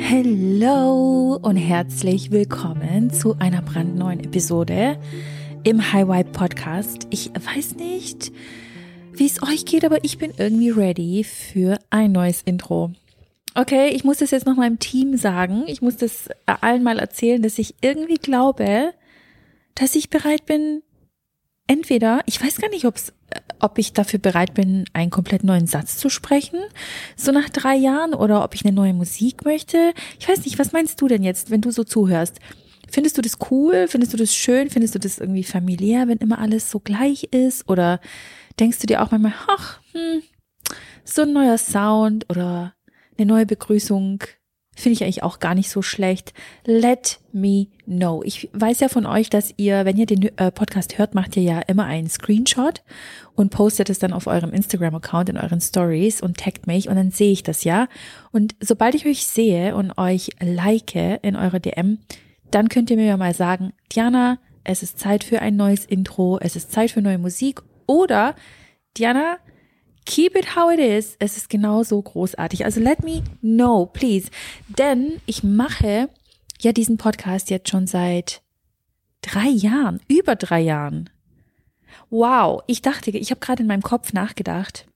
Hello und herzlich willkommen zu einer brandneuen Episode im High Vibe Podcast. Ich weiß nicht, wie es euch geht, aber ich bin irgendwie ready für ein neues Intro. Okay, ich muss das jetzt noch meinem Team sagen. Ich muss das allen mal erzählen, dass ich irgendwie glaube, dass ich bereit bin, entweder, ich weiß gar nicht, ob's, ob ich dafür bereit bin, einen komplett neuen Satz zu sprechen, so nach drei Jahren, oder ob ich eine neue Musik möchte. Ich weiß nicht, was meinst du denn jetzt, wenn du so zuhörst? Findest du das cool? Findest du das schön? Findest du das irgendwie familiär, wenn immer alles so gleich ist? Oder denkst du dir auch manchmal, ach, hm, so ein neuer Sound oder eine neue Begrüßung finde ich eigentlich auch gar nicht so schlecht. Let me know. Ich weiß ja von euch, dass ihr, wenn ihr den äh, Podcast hört, macht ihr ja immer einen Screenshot und postet es dann auf eurem Instagram-Account in euren Stories und taggt mich und dann sehe ich das ja. Und sobald ich euch sehe und euch like in eurer DM, dann könnt ihr mir ja mal sagen, Diana, es ist Zeit für ein neues Intro, es ist Zeit für neue Musik oder Diana, keep it how it is. Es ist genauso großartig. Also let me know, please. Denn ich mache ja diesen Podcast jetzt schon seit drei Jahren, über drei Jahren. Wow, ich dachte, ich habe gerade in meinem Kopf nachgedacht,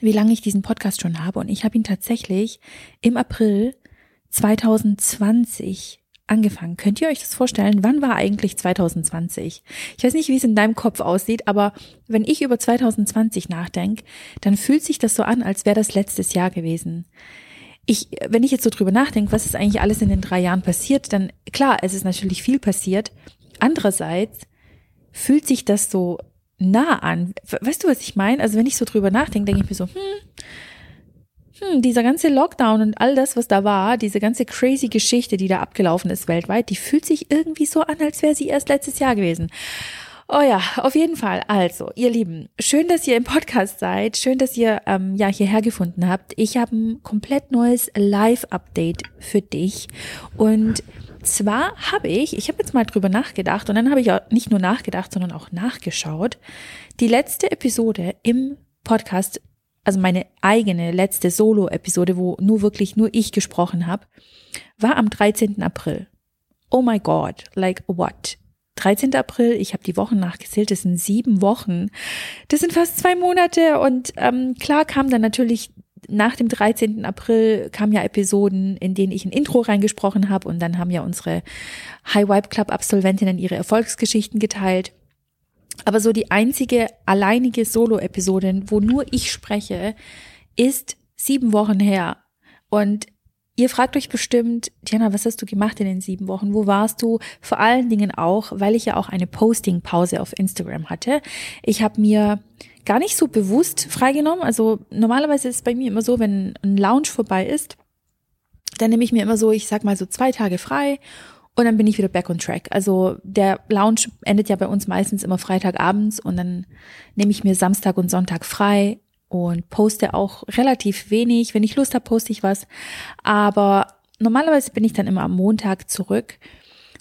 wie lange ich diesen Podcast schon habe. Und ich habe ihn tatsächlich im April 2020 angefangen. Könnt ihr euch das vorstellen? Wann war eigentlich 2020? Ich weiß nicht, wie es in deinem Kopf aussieht, aber wenn ich über 2020 nachdenke, dann fühlt sich das so an, als wäre das letztes Jahr gewesen. Ich, wenn ich jetzt so drüber nachdenke, was ist eigentlich alles in den drei Jahren passiert, dann klar, es ist natürlich viel passiert. Andererseits fühlt sich das so nah an. Weißt du, was ich meine? Also wenn ich so drüber nachdenke, denke ich mir so, hm, hm, dieser ganze Lockdown und all das, was da war, diese ganze crazy Geschichte, die da abgelaufen ist weltweit, die fühlt sich irgendwie so an, als wäre sie erst letztes Jahr gewesen. Oh ja, auf jeden Fall. Also, ihr Lieben, schön, dass ihr im Podcast seid. Schön, dass ihr ähm, ja hierher gefunden habt. Ich habe ein komplett neues Live-Update für dich. Und zwar habe ich, ich habe jetzt mal drüber nachgedacht und dann habe ich auch nicht nur nachgedacht, sondern auch nachgeschaut. Die letzte Episode im Podcast also meine eigene letzte Solo-Episode, wo nur wirklich nur ich gesprochen habe, war am 13. April. Oh my God, like what? 13. April, ich habe die Wochen nachgezählt, das sind sieben Wochen. Das sind fast zwei Monate und ähm, klar kam dann natürlich nach dem 13. April kamen ja Episoden, in denen ich ein Intro reingesprochen habe und dann haben ja unsere High Vibe Club Absolventinnen ihre Erfolgsgeschichten geteilt. Aber so die einzige alleinige Solo-Episode, wo nur ich spreche, ist sieben Wochen her. Und ihr fragt euch bestimmt, Diana, was hast du gemacht in den sieben Wochen? Wo warst du? Vor allen Dingen auch, weil ich ja auch eine Posting-Pause auf Instagram hatte. Ich habe mir gar nicht so bewusst freigenommen. Also normalerweise ist es bei mir immer so, wenn ein Lounge vorbei ist, dann nehme ich mir immer so, ich sag mal so zwei Tage frei und dann bin ich wieder back on track. Also der Lounge endet ja bei uns meistens immer Freitagabends und dann nehme ich mir Samstag und Sonntag frei und poste auch relativ wenig. Wenn ich Lust habe, poste ich was. Aber normalerweise bin ich dann immer am Montag zurück.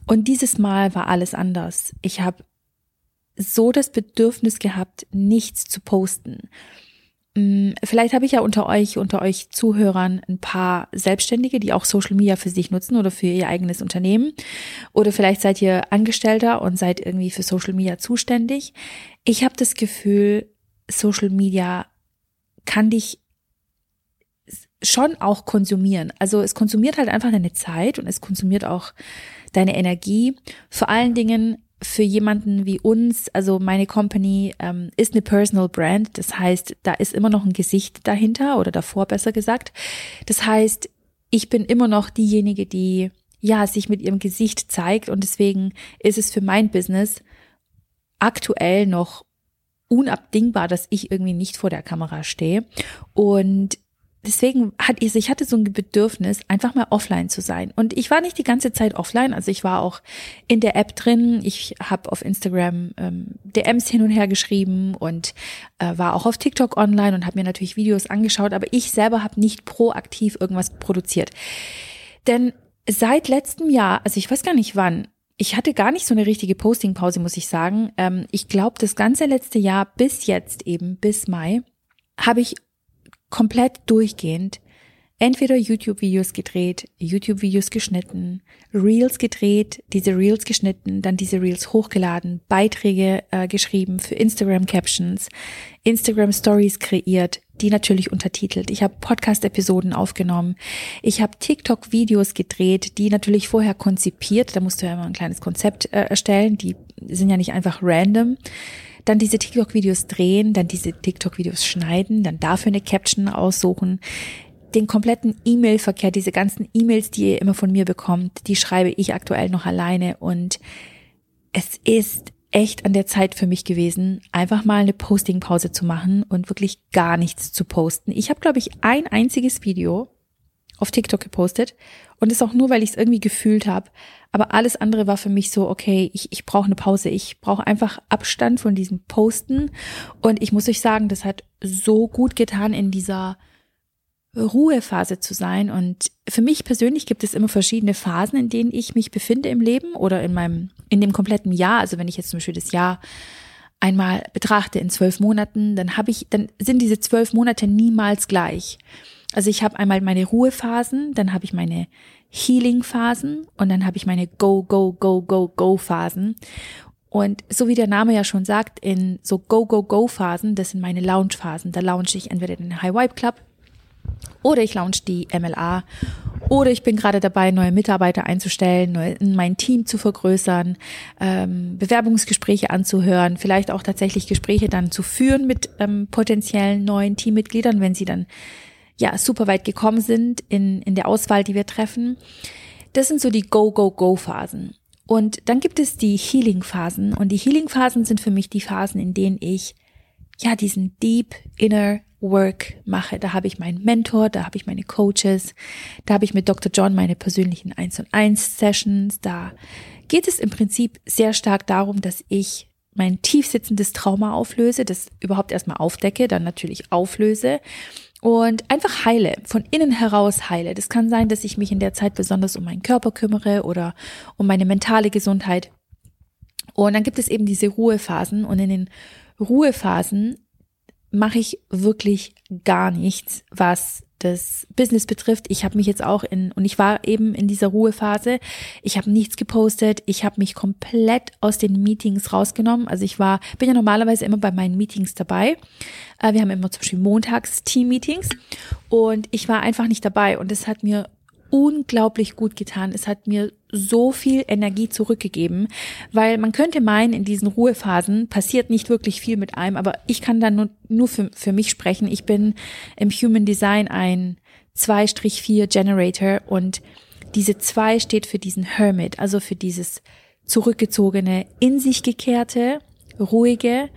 Und dieses Mal war alles anders. Ich habe so das Bedürfnis gehabt, nichts zu posten. Mm, vielleicht habe ich ja unter euch, unter euch Zuhörern ein paar Selbstständige, die auch Social Media für sich nutzen oder für ihr eigenes Unternehmen. Oder vielleicht seid ihr Angestellter und seid irgendwie für Social Media zuständig. Ich habe das Gefühl, Social Media kann dich schon auch konsumieren. Also es konsumiert halt einfach deine Zeit und es konsumiert auch deine Energie. Vor allen Dingen für jemanden wie uns, also meine Company ähm, ist eine Personal Brand, das heißt, da ist immer noch ein Gesicht dahinter oder davor besser gesagt. Das heißt, ich bin immer noch diejenige, die ja sich mit ihrem Gesicht zeigt und deswegen ist es für mein Business aktuell noch unabdingbar, dass ich irgendwie nicht vor der Kamera stehe und deswegen hat ich, ich hatte so ein Bedürfnis, einfach mal offline zu sein. Und ich war nicht die ganze Zeit offline, also ich war auch in der App drin. Ich habe auf Instagram ähm, DMs hin und her geschrieben und äh, war auch auf TikTok online und habe mir natürlich Videos angeschaut, aber ich selber habe nicht proaktiv irgendwas produziert. Denn seit letztem Jahr, also ich weiß gar nicht wann, ich hatte gar nicht so eine richtige Postingpause, muss ich sagen. Ähm, ich glaube, das ganze letzte Jahr bis jetzt eben, bis Mai, habe ich komplett durchgehend entweder YouTube-Videos gedreht, YouTube-Videos geschnitten, Reels gedreht, diese Reels geschnitten, dann diese Reels hochgeladen, Beiträge äh, geschrieben für Instagram-Captions, Instagram-Stories kreiert, die natürlich untertitelt. Ich habe Podcast-Episoden aufgenommen. Ich habe TikTok-Videos gedreht, die natürlich vorher konzipiert. Da musst du ja immer ein kleines Konzept äh, erstellen. Die sind ja nicht einfach random dann diese TikTok-Videos drehen, dann diese TikTok-Videos schneiden, dann dafür eine Caption aussuchen, den kompletten E-Mail-Verkehr, diese ganzen E-Mails, die ihr immer von mir bekommt, die schreibe ich aktuell noch alleine und es ist echt an der Zeit für mich gewesen, einfach mal eine Posting-Pause zu machen und wirklich gar nichts zu posten. Ich habe, glaube ich, ein einziges Video auf TikTok gepostet und das auch nur, weil ich es irgendwie gefühlt habe. Aber alles andere war für mich so, okay, ich, ich brauche eine Pause. Ich brauche einfach Abstand von diesem Posten. Und ich muss euch sagen, das hat so gut getan in dieser Ruhephase zu sein. Und für mich persönlich gibt es immer verschiedene Phasen, in denen ich mich befinde im Leben oder in meinem, in dem kompletten Jahr. Also wenn ich jetzt zum Beispiel das Jahr einmal betrachte in zwölf Monaten, dann habe ich, dann sind diese zwölf Monate niemals gleich. Also ich habe einmal meine Ruhephasen, dann habe ich meine Healing-Phasen und dann habe ich meine Go, Go, Go, Go, Go-Phasen. Und so wie der Name ja schon sagt, in so Go, Go, Go-Phasen, das sind meine Lounge-Phasen. Da launche ich entweder den High Vibe Club oder ich launch die MLA oder ich bin gerade dabei, neue Mitarbeiter einzustellen, neu, mein Team zu vergrößern, ähm, Bewerbungsgespräche anzuhören, vielleicht auch tatsächlich Gespräche dann zu führen mit ähm, potenziellen neuen Teammitgliedern, wenn sie dann ja super weit gekommen sind in, in der Auswahl, die wir treffen. Das sind so die Go-Go-Go-Phasen. Und dann gibt es die Healing-Phasen. Und die Healing-Phasen sind für mich die Phasen, in denen ich ja diesen Deep Inner Work mache. Da habe ich meinen Mentor, da habe ich meine Coaches, da habe ich mit Dr. John meine persönlichen 1 und 1 Sessions. Da geht es im Prinzip sehr stark darum, dass ich mein tiefsitzendes Trauma auflöse, das überhaupt erstmal aufdecke, dann natürlich auflöse und einfach heile, von innen heraus heile. Das kann sein, dass ich mich in der Zeit besonders um meinen Körper kümmere oder um meine mentale Gesundheit. Und dann gibt es eben diese Ruhephasen und in den Ruhephasen mache ich wirklich gar nichts, was das Business betrifft. Ich habe mich jetzt auch in, und ich war eben in dieser Ruhephase, ich habe nichts gepostet, ich habe mich komplett aus den Meetings rausgenommen. Also ich war, bin ja normalerweise immer bei meinen Meetings dabei. Äh, wir haben immer zum Beispiel montags Team-Meetings und ich war einfach nicht dabei und es hat mir unglaublich gut getan. Es hat mir so viel Energie zurückgegeben, weil man könnte meinen, in diesen Ruhephasen passiert nicht wirklich viel mit einem, aber ich kann dann nur, nur für, für mich sprechen. Ich bin im Human Design ein 2-4 Generator und diese 2 steht für diesen Hermit, also für dieses zurückgezogene, in sich gekehrte, ruhige.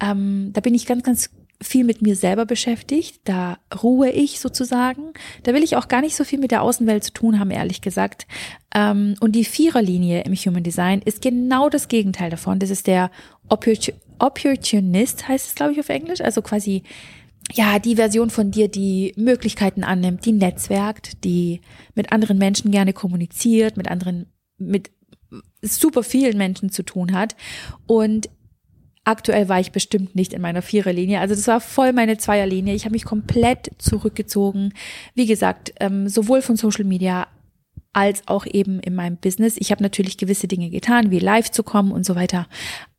Ähm, da bin ich ganz, ganz viel mit mir selber beschäftigt, da ruhe ich sozusagen. Da will ich auch gar nicht so viel mit der Außenwelt zu tun haben, ehrlich gesagt. Ähm, und die Viererlinie im Human Design ist genau das Gegenteil davon. Das ist der Opportunist, heißt es, glaube ich, auf Englisch. Also quasi, ja, die Version von dir, die Möglichkeiten annimmt, die netzwerkt, die mit anderen Menschen gerne kommuniziert, mit anderen, mit super vielen Menschen zu tun hat. Und Aktuell war ich bestimmt nicht in meiner Viererlinie. Also das war voll meine Zweierlinie. Ich habe mich komplett zurückgezogen. Wie gesagt, ähm, sowohl von Social Media als auch eben in meinem Business. Ich habe natürlich gewisse Dinge getan, wie live zu kommen und so weiter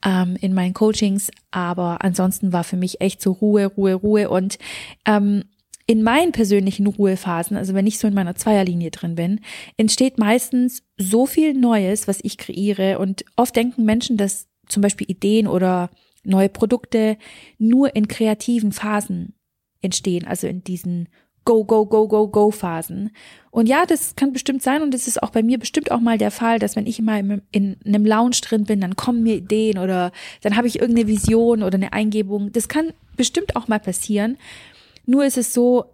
ähm, in meinen Coachings. Aber ansonsten war für mich echt so Ruhe, Ruhe, Ruhe. Und ähm, in meinen persönlichen Ruhephasen, also wenn ich so in meiner Zweierlinie drin bin, entsteht meistens so viel Neues, was ich kreiere. Und oft denken Menschen, dass zum Beispiel Ideen oder neue Produkte nur in kreativen Phasen entstehen, also in diesen Go, Go, Go, Go, Go Phasen. Und ja, das kann bestimmt sein und es ist auch bei mir bestimmt auch mal der Fall, dass wenn ich immer in einem Lounge drin bin, dann kommen mir Ideen oder dann habe ich irgendeine Vision oder eine Eingebung. Das kann bestimmt auch mal passieren. Nur ist es so,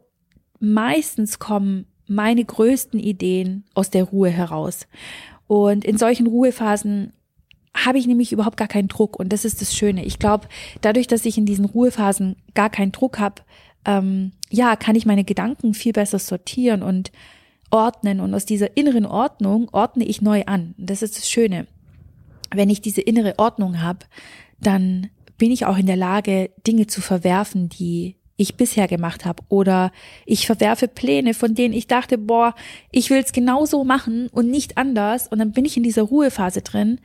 meistens kommen meine größten Ideen aus der Ruhe heraus. Und in solchen Ruhephasen habe ich nämlich überhaupt gar keinen Druck und das ist das Schöne. Ich glaube, dadurch, dass ich in diesen Ruhephasen gar keinen Druck habe, ähm, ja, kann ich meine Gedanken viel besser sortieren und ordnen und aus dieser inneren Ordnung ordne ich neu an. Das ist das Schöne. Wenn ich diese innere Ordnung habe, dann bin ich auch in der Lage, Dinge zu verwerfen, die ich bisher gemacht habe oder ich verwerfe Pläne, von denen ich dachte, boah, ich will es genauso machen und nicht anders und dann bin ich in dieser Ruhephase drin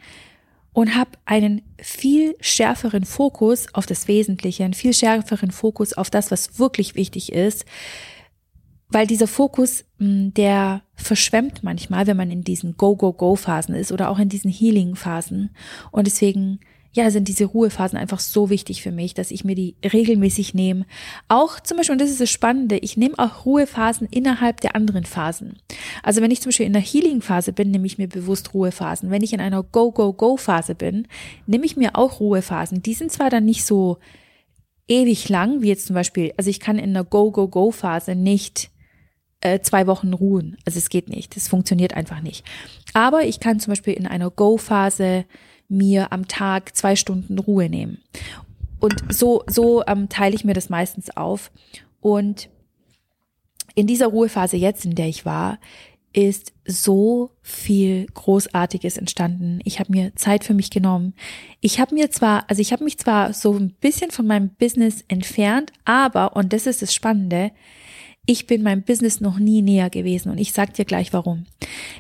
und habe einen viel schärferen Fokus auf das Wesentliche, einen viel schärferen Fokus auf das, was wirklich wichtig ist, weil dieser Fokus, hm, der verschwemmt manchmal, wenn man in diesen Go-Go-Go-Phasen ist oder auch in diesen Healing-Phasen. Und deswegen, ja, sind diese Ruhephasen einfach so wichtig für mich, dass ich mir die regelmäßig nehme. Auch zum Beispiel, und das ist das Spannende, ich nehme auch Ruhephasen innerhalb der anderen Phasen. Also wenn ich zum Beispiel in der Healing-Phase bin, nehme ich mir bewusst Ruhephasen. Wenn ich in einer Go-Go-Go-Phase bin, nehme ich mir auch Ruhephasen. Die sind zwar dann nicht so ewig lang, wie jetzt zum Beispiel, also ich kann in der Go-Go-Go-Phase nicht äh, zwei Wochen ruhen. Also es geht nicht. Es funktioniert einfach nicht. Aber ich kann zum Beispiel in einer Go-Phase mir am Tag zwei Stunden Ruhe nehmen. Und so, so ähm, teile ich mir das meistens auf. Und in dieser Ruhephase jetzt, in der ich war, ist so viel Großartiges entstanden. Ich habe mir Zeit für mich genommen. Ich habe mir zwar, also ich habe mich zwar so ein bisschen von meinem Business entfernt, aber, und das ist das Spannende, ich bin meinem Business noch nie näher gewesen und ich sag dir gleich warum.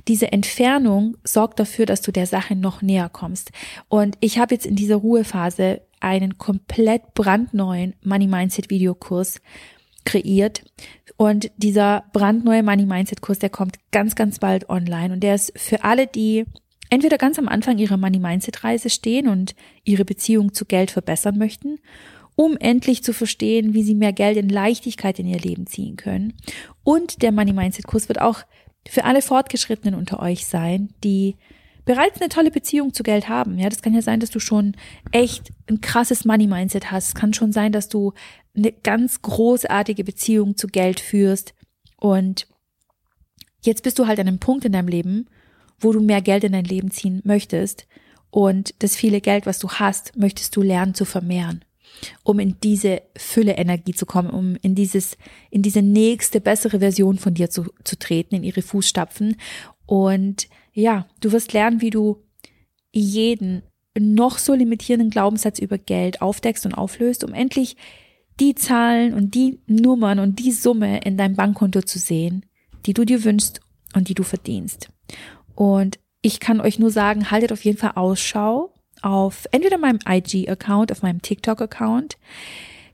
Diese Entfernung sorgt dafür, dass du der Sache noch näher kommst. Und ich habe jetzt in dieser Ruhephase einen komplett brandneuen Money Mindset Videokurs kreiert. Und dieser brandneue Money Mindset Kurs, der kommt ganz, ganz bald online und der ist für alle, die entweder ganz am Anfang ihrer Money Mindset Reise stehen und ihre Beziehung zu Geld verbessern möchten um endlich zu verstehen, wie sie mehr Geld in Leichtigkeit in ihr Leben ziehen können. Und der Money Mindset Kurs wird auch für alle Fortgeschrittenen unter euch sein, die bereits eine tolle Beziehung zu Geld haben. Ja, das kann ja sein, dass du schon echt ein krasses Money Mindset hast. Es kann schon sein, dass du eine ganz großartige Beziehung zu Geld führst und jetzt bist du halt an einem Punkt in deinem Leben, wo du mehr Geld in dein Leben ziehen möchtest und das viele Geld, was du hast, möchtest du lernen zu vermehren um in diese Fülle Energie zu kommen, um in dieses, in diese nächste bessere Version von dir zu, zu treten, in ihre Fußstapfen. Und ja, du wirst lernen, wie du jeden noch so limitierenden Glaubenssatz über Geld aufdeckst und auflöst, um endlich die Zahlen und die Nummern und die Summe in deinem Bankkonto zu sehen, die du dir wünschst und die du verdienst. Und ich kann euch nur sagen, haltet auf jeden Fall Ausschau auf entweder meinem IG-Account, auf meinem TikTok-Account.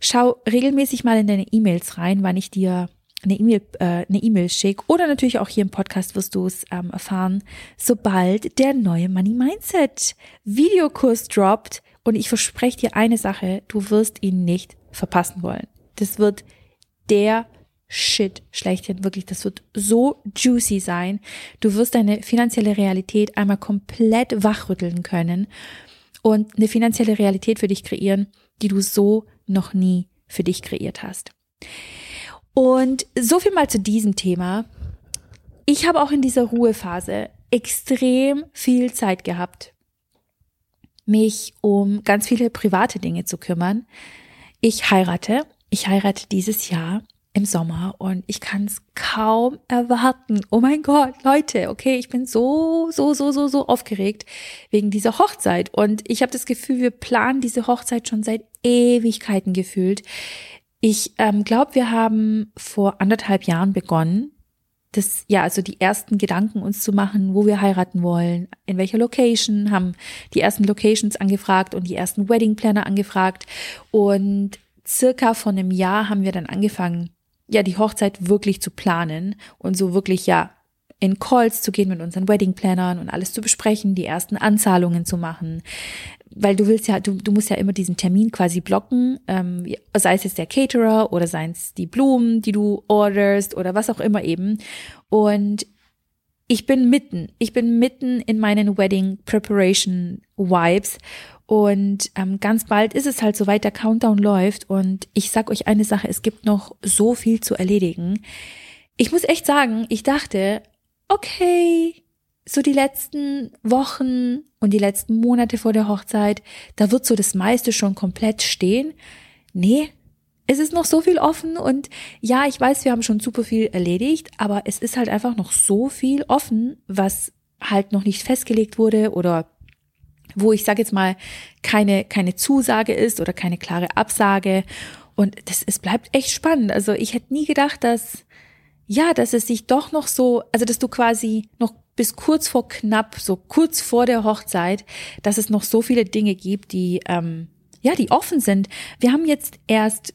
Schau regelmäßig mal in deine E-Mails rein, wann ich dir eine E-Mail äh, eine E-Mail schicke oder natürlich auch hier im Podcast wirst du es ähm, erfahren, sobald der neue Money Mindset Videokurs droppt und ich verspreche dir eine Sache, du wirst ihn nicht verpassen wollen. Das wird der Shit schlechthin. Wirklich, das wird so juicy sein. Du wirst deine finanzielle Realität einmal komplett wachrütteln können und eine finanzielle Realität für dich kreieren, die du so noch nie für dich kreiert hast. Und so viel mal zu diesem Thema. Ich habe auch in dieser Ruhephase extrem viel Zeit gehabt, mich um ganz viele private Dinge zu kümmern. Ich heirate. Ich heirate dieses Jahr im Sommer und ich kann es kaum erwarten. Oh mein Gott, Leute, okay, ich bin so, so, so, so, so aufgeregt wegen dieser Hochzeit und ich habe das Gefühl, wir planen diese Hochzeit schon seit Ewigkeiten gefühlt. Ich ähm, glaube, wir haben vor anderthalb Jahren begonnen, das, ja, also die ersten Gedanken uns zu machen, wo wir heiraten wollen, in welcher Location, haben die ersten Locations angefragt und die ersten Wedding Planner angefragt und circa vor einem Jahr haben wir dann angefangen, ja, die Hochzeit wirklich zu planen und so wirklich, ja, in Calls zu gehen mit unseren Wedding-Plannern und alles zu besprechen, die ersten Anzahlungen zu machen. Weil du willst ja, du, du musst ja immer diesen Termin quasi blocken, ähm, sei es jetzt der Caterer oder seien es die Blumen, die du orderst oder was auch immer eben. Und ich bin mitten, ich bin mitten in meinen Wedding Preparation Vibes und ähm, ganz bald ist es halt soweit, der Countdown läuft. Und ich sag euch eine Sache, es gibt noch so viel zu erledigen. Ich muss echt sagen, ich dachte, okay, so die letzten Wochen und die letzten Monate vor der Hochzeit, da wird so das meiste schon komplett stehen. Nee, es ist noch so viel offen und ja, ich weiß, wir haben schon super viel erledigt, aber es ist halt einfach noch so viel offen, was halt noch nicht festgelegt wurde oder wo ich sage jetzt mal keine keine Zusage ist oder keine klare Absage Und das, es bleibt echt spannend. Also ich hätte nie gedacht, dass, ja, dass es sich doch noch so, also dass du quasi noch bis kurz vor knapp, so kurz vor der Hochzeit, dass es noch so viele Dinge gibt, die, ähm, ja, die offen sind. Wir haben jetzt erst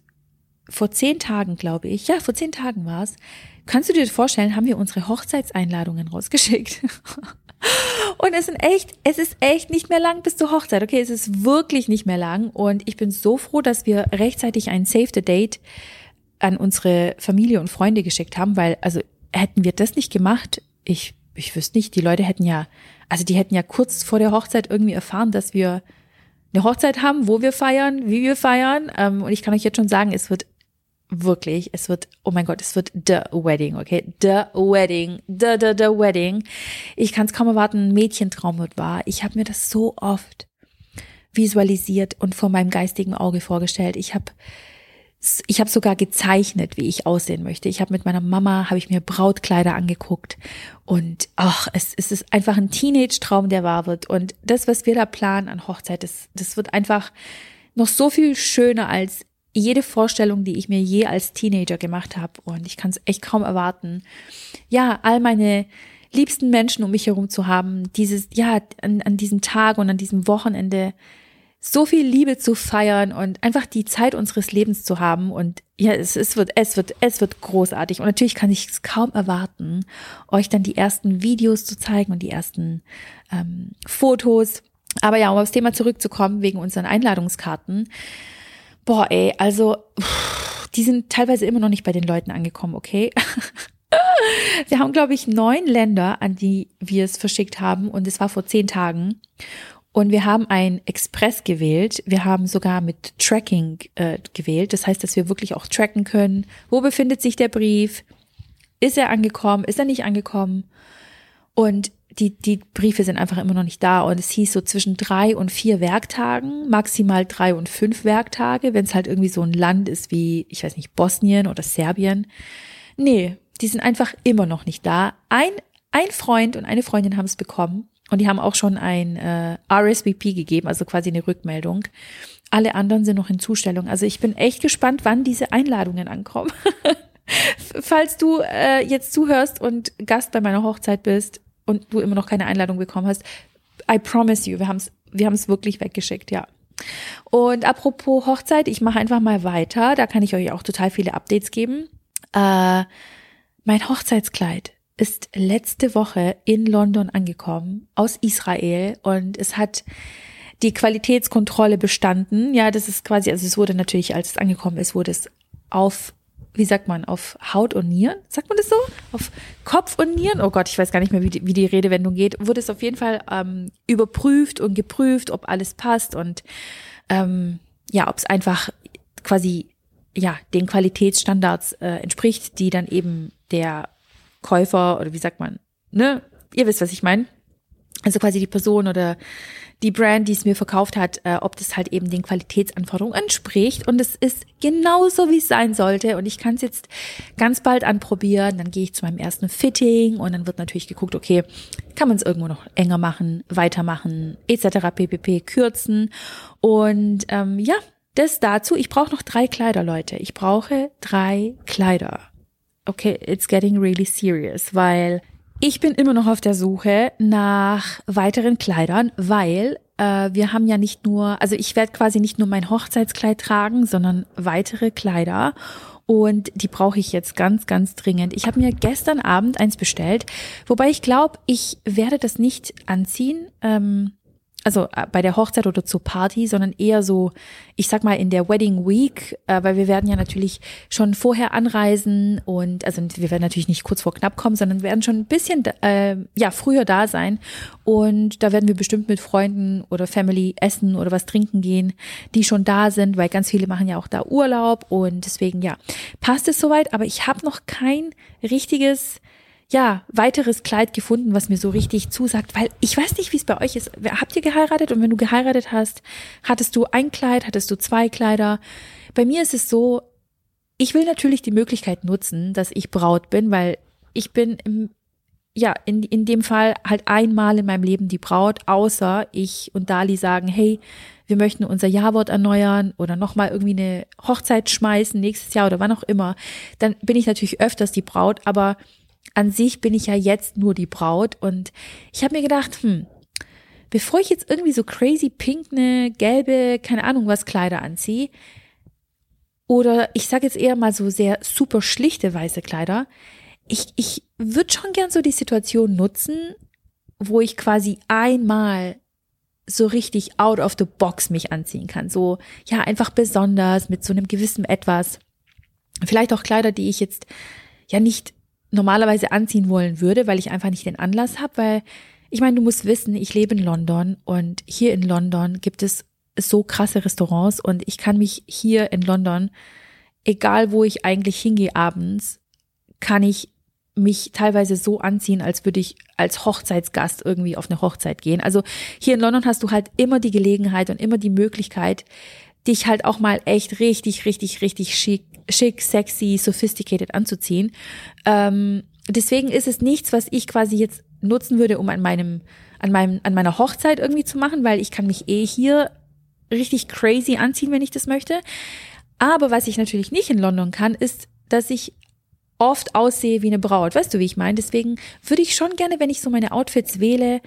vor zehn Tagen, glaube ich, ja, vor zehn Tagen war es, kannst du dir vorstellen, haben wir unsere Hochzeitseinladungen rausgeschickt. Und es sind echt, es ist echt nicht mehr lang bis zur Hochzeit. Okay, es ist wirklich nicht mehr lang. Und ich bin so froh, dass wir rechtzeitig ein Save the Date an unsere Familie und Freunde geschickt haben, weil, also hätten wir das nicht gemacht, ich, ich wüsste nicht, die Leute hätten ja, also die hätten ja kurz vor der Hochzeit irgendwie erfahren, dass wir eine Hochzeit haben, wo wir feiern, wie wir feiern. Ähm, und ich kann euch jetzt schon sagen, es wird wirklich, es wird, oh mein Gott, es wird the wedding, okay? The wedding, the, the, the wedding. Ich kann es kaum erwarten, Mädchentraum wird wahr. Ich habe mir das so oft visualisiert und vor meinem geistigen Auge vorgestellt. Ich habe ich habe sogar gezeichnet, wie ich aussehen möchte. Ich habe mit meiner Mama habe ich mir Brautkleider angeguckt und ach, es, es ist einfach ein Teenage-Traum, der wahr wird. Und das, was wir da planen an Hochzeit, das, das wird einfach noch so viel schöner als jede Vorstellung, die ich mir je als Teenager gemacht habe. Und ich kann es echt kaum erwarten. Ja, all meine liebsten Menschen um mich herum zu haben, dieses, ja, an, an diesem Tag und an diesem Wochenende so viel Liebe zu feiern und einfach die Zeit unseres Lebens zu haben. Und ja, es, es wird, es wird, es wird großartig. Und natürlich kann ich es kaum erwarten, euch dann die ersten Videos zu zeigen und die ersten ähm, Fotos. Aber ja, um aufs Thema zurückzukommen, wegen unseren Einladungskarten. Boah, ey, also die sind teilweise immer noch nicht bei den Leuten angekommen, okay? Wir haben, glaube ich, neun Länder, an die wir es verschickt haben und es war vor zehn Tagen. Und wir haben ein Express gewählt. Wir haben sogar mit Tracking äh, gewählt. Das heißt, dass wir wirklich auch tracken können. Wo befindet sich der Brief? Ist er angekommen? Ist er nicht angekommen? Und die, die Briefe sind einfach immer noch nicht da. Und es hieß so zwischen drei und vier Werktagen, maximal drei und fünf Werktage, wenn es halt irgendwie so ein Land ist wie, ich weiß nicht, Bosnien oder Serbien. Nee, die sind einfach immer noch nicht da. Ein, ein Freund und eine Freundin haben es bekommen. Und die haben auch schon ein äh, RSVP gegeben, also quasi eine Rückmeldung. Alle anderen sind noch in Zustellung. Also ich bin echt gespannt, wann diese Einladungen ankommen. Falls du äh, jetzt zuhörst und Gast bei meiner Hochzeit bist, und du immer noch keine Einladung bekommen hast, I promise you, wir haben es wir haben es wirklich weggeschickt, ja. Und apropos Hochzeit, ich mache einfach mal weiter. Da kann ich euch auch total viele Updates geben. Äh, mein Hochzeitskleid ist letzte Woche in London angekommen aus Israel und es hat die Qualitätskontrolle bestanden. Ja, das ist quasi, also es wurde natürlich, als es angekommen ist, wurde es auf wie sagt man, auf Haut und Nieren? Sagt man das so? Auf Kopf und Nieren? Oh Gott, ich weiß gar nicht mehr, wie die, wie die Redewendung geht. Wurde es auf jeden Fall ähm, überprüft und geprüft, ob alles passt und ähm, ja, ob es einfach quasi ja den Qualitätsstandards äh, entspricht, die dann eben der Käufer oder wie sagt man, ne? Ihr wisst, was ich meine. Also quasi die Person oder die Brand, die es mir verkauft hat, äh, ob das halt eben den Qualitätsanforderungen entspricht. Und es ist genauso, wie es sein sollte. Und ich kann es jetzt ganz bald anprobieren. Dann gehe ich zu meinem ersten Fitting und dann wird natürlich geguckt, okay, kann man es irgendwo noch enger machen, weitermachen, etc. ppp, kürzen. Und ähm, ja, das dazu. Ich brauche noch drei Kleider, Leute. Ich brauche drei Kleider. Okay, it's getting really serious, weil ich bin immer noch auf der Suche nach weiteren Kleidern, weil äh, wir haben ja nicht nur, also ich werde quasi nicht nur mein Hochzeitskleid tragen, sondern weitere Kleider. Und die brauche ich jetzt ganz, ganz dringend. Ich habe mir gestern Abend eins bestellt, wobei ich glaube, ich werde das nicht anziehen. Ähm, also äh, bei der Hochzeit oder zur Party, sondern eher so, ich sag mal in der Wedding Week, äh, weil wir werden ja natürlich schon vorher anreisen und also wir werden natürlich nicht kurz vor knapp kommen, sondern werden schon ein bisschen äh, ja früher da sein. Und da werden wir bestimmt mit Freunden oder Family essen oder was trinken gehen, die schon da sind, weil ganz viele machen ja auch da Urlaub und deswegen ja passt es soweit, aber ich habe noch kein richtiges ja, weiteres Kleid gefunden, was mir so richtig zusagt, weil ich weiß nicht, wie es bei euch ist. Habt ihr geheiratet? Und wenn du geheiratet hast, hattest du ein Kleid, hattest du zwei Kleider? Bei mir ist es so, ich will natürlich die Möglichkeit nutzen, dass ich Braut bin, weil ich bin im, ja, in, in dem Fall halt einmal in meinem Leben die Braut, außer ich und Dali sagen, hey, wir möchten unser Jawort erneuern oder nochmal irgendwie eine Hochzeit schmeißen nächstes Jahr oder wann auch immer, dann bin ich natürlich öfters die Braut, aber an sich bin ich ja jetzt nur die Braut und ich habe mir gedacht, hm, bevor ich jetzt irgendwie so crazy pink eine gelbe, keine Ahnung was Kleider anziehe, oder ich sage jetzt eher mal so sehr super schlichte weiße Kleider, ich, ich würde schon gern so die Situation nutzen, wo ich quasi einmal so richtig out of the box mich anziehen kann. So, ja, einfach besonders mit so einem gewissen etwas. Vielleicht auch Kleider, die ich jetzt ja nicht normalerweise anziehen wollen würde, weil ich einfach nicht den Anlass habe, weil ich meine, du musst wissen, ich lebe in London und hier in London gibt es so krasse Restaurants und ich kann mich hier in London, egal wo ich eigentlich hingehe abends, kann ich mich teilweise so anziehen, als würde ich als Hochzeitsgast irgendwie auf eine Hochzeit gehen. Also hier in London hast du halt immer die Gelegenheit und immer die Möglichkeit, dich halt auch mal echt richtig, richtig, richtig schick, schick sexy, sophisticated anzuziehen. Ähm, deswegen ist es nichts, was ich quasi jetzt nutzen würde, um an meinem, an meinem, an meiner Hochzeit irgendwie zu machen, weil ich kann mich eh hier richtig crazy anziehen, wenn ich das möchte. Aber was ich natürlich nicht in London kann, ist, dass ich oft aussehe wie eine Braut. Weißt du, wie ich meine? Deswegen würde ich schon gerne, wenn ich so meine Outfits wähle,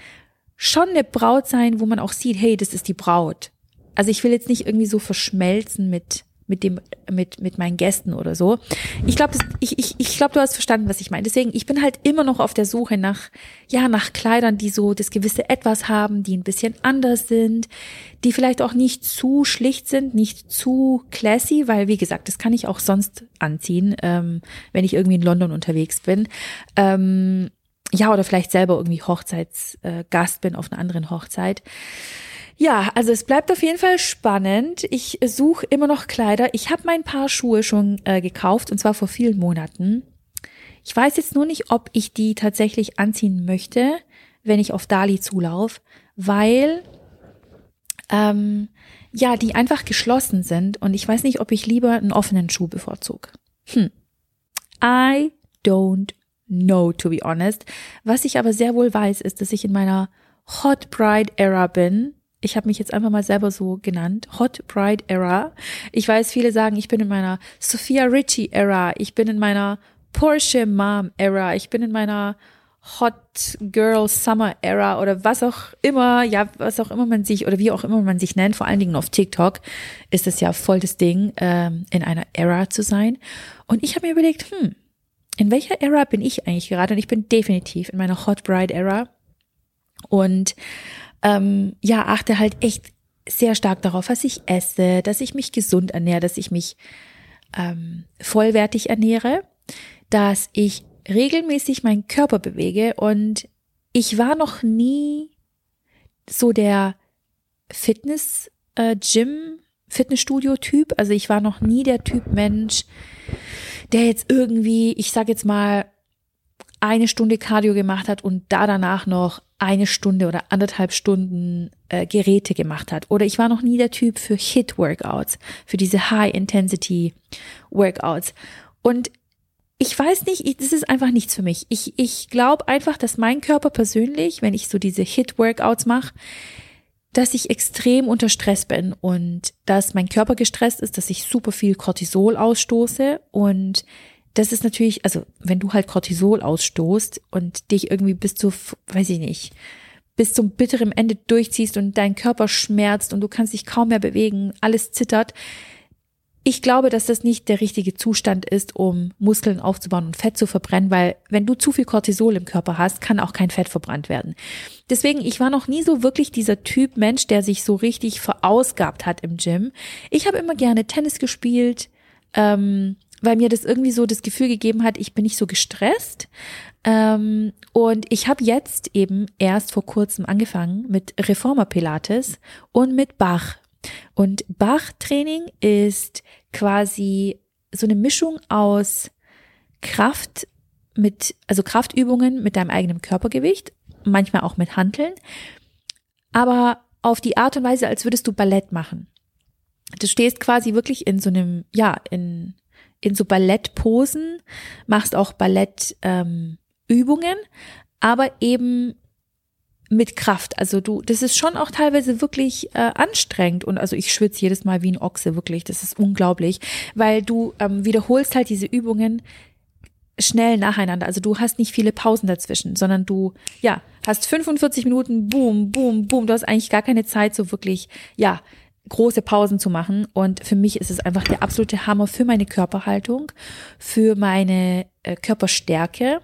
schon eine Braut sein, wo man auch sieht, hey, das ist die Braut. Also ich will jetzt nicht irgendwie so verschmelzen mit mit dem mit mit meinen Gästen oder so. Ich glaube, ich ich ich glaube, du hast verstanden, was ich meine. Deswegen, ich bin halt immer noch auf der Suche nach ja nach Kleidern, die so das gewisse etwas haben, die ein bisschen anders sind, die vielleicht auch nicht zu schlicht sind, nicht zu classy, weil wie gesagt, das kann ich auch sonst anziehen, ähm, wenn ich irgendwie in London unterwegs bin. Ähm, ja, oder vielleicht selber irgendwie Hochzeitsgast äh, bin auf einer anderen Hochzeit. Ja, also es bleibt auf jeden Fall spannend. Ich suche immer noch Kleider. Ich habe mein Paar Schuhe schon äh, gekauft und zwar vor vielen Monaten. Ich weiß jetzt nur nicht, ob ich die tatsächlich anziehen möchte, wenn ich auf Dali zulaufe, weil ähm, ja, die einfach geschlossen sind und ich weiß nicht, ob ich lieber einen offenen Schuh bevorzug. Hm. I don't know, to be honest. Was ich aber sehr wohl weiß, ist, dass ich in meiner Hot Bride Era bin ich habe mich jetzt einfach mal selber so genannt, Hot Bride Era. Ich weiß, viele sagen, ich bin in meiner Sophia Ritchie Era, ich bin in meiner Porsche Mom Era, ich bin in meiner Hot Girl Summer Era oder was auch immer, ja, was auch immer man sich oder wie auch immer man sich nennt, vor allen Dingen auf TikTok ist es ja voll das Ding, ähm, in einer Era zu sein. Und ich habe mir überlegt, hm, in welcher Era bin ich eigentlich gerade? Und ich bin definitiv in meiner Hot Bride Era. Und ähm, ja, achte halt echt sehr stark darauf, was ich esse, dass ich mich gesund ernähre, dass ich mich ähm, vollwertig ernähre, dass ich regelmäßig meinen Körper bewege. Und ich war noch nie so der Fitness äh, Gym Fitnessstudio Typ, also ich war noch nie der Typ Mensch, der jetzt irgendwie, ich sag jetzt mal eine Stunde Cardio gemacht hat und da danach noch eine Stunde oder anderthalb Stunden äh, Geräte gemacht hat. Oder ich war noch nie der Typ für Hit-Workouts, für diese High-Intensity-Workouts. Und ich weiß nicht, ich, das ist einfach nichts für mich. Ich, ich glaube einfach, dass mein Körper persönlich, wenn ich so diese Hit-Workouts mache, dass ich extrem unter Stress bin und dass mein Körper gestresst ist, dass ich super viel Cortisol ausstoße und das ist natürlich, also wenn du halt Cortisol ausstoßt und dich irgendwie bis zu, weiß ich nicht, bis zum bitteren Ende durchziehst und dein Körper schmerzt und du kannst dich kaum mehr bewegen, alles zittert. Ich glaube, dass das nicht der richtige Zustand ist, um Muskeln aufzubauen und Fett zu verbrennen, weil wenn du zu viel Cortisol im Körper hast, kann auch kein Fett verbrannt werden. Deswegen, ich war noch nie so wirklich dieser Typ Mensch, der sich so richtig verausgabt hat im Gym. Ich habe immer gerne Tennis gespielt, ähm, weil mir das irgendwie so das Gefühl gegeben hat, ich bin nicht so gestresst. Ähm, und ich habe jetzt eben erst vor kurzem angefangen mit Reformer Pilates und mit Bach. Und Bach-Training ist quasi so eine Mischung aus Kraft mit, also Kraftübungen mit deinem eigenen Körpergewicht, manchmal auch mit Hanteln, aber auf die Art und Weise, als würdest du Ballett machen. Du stehst quasi wirklich in so einem, ja, in in so Ballettposen, machst auch Ballettübungen, ähm, aber eben mit Kraft. Also du, das ist schon auch teilweise wirklich äh, anstrengend und also ich schwitze jedes Mal wie ein Ochse wirklich. Das ist unglaublich, weil du ähm, wiederholst halt diese Übungen schnell nacheinander. Also du hast nicht viele Pausen dazwischen, sondern du, ja, hast 45 Minuten, boom, boom, boom. Du hast eigentlich gar keine Zeit, so wirklich, ja, große Pausen zu machen. Und für mich ist es einfach der absolute Hammer für meine Körperhaltung, für meine äh, Körperstärke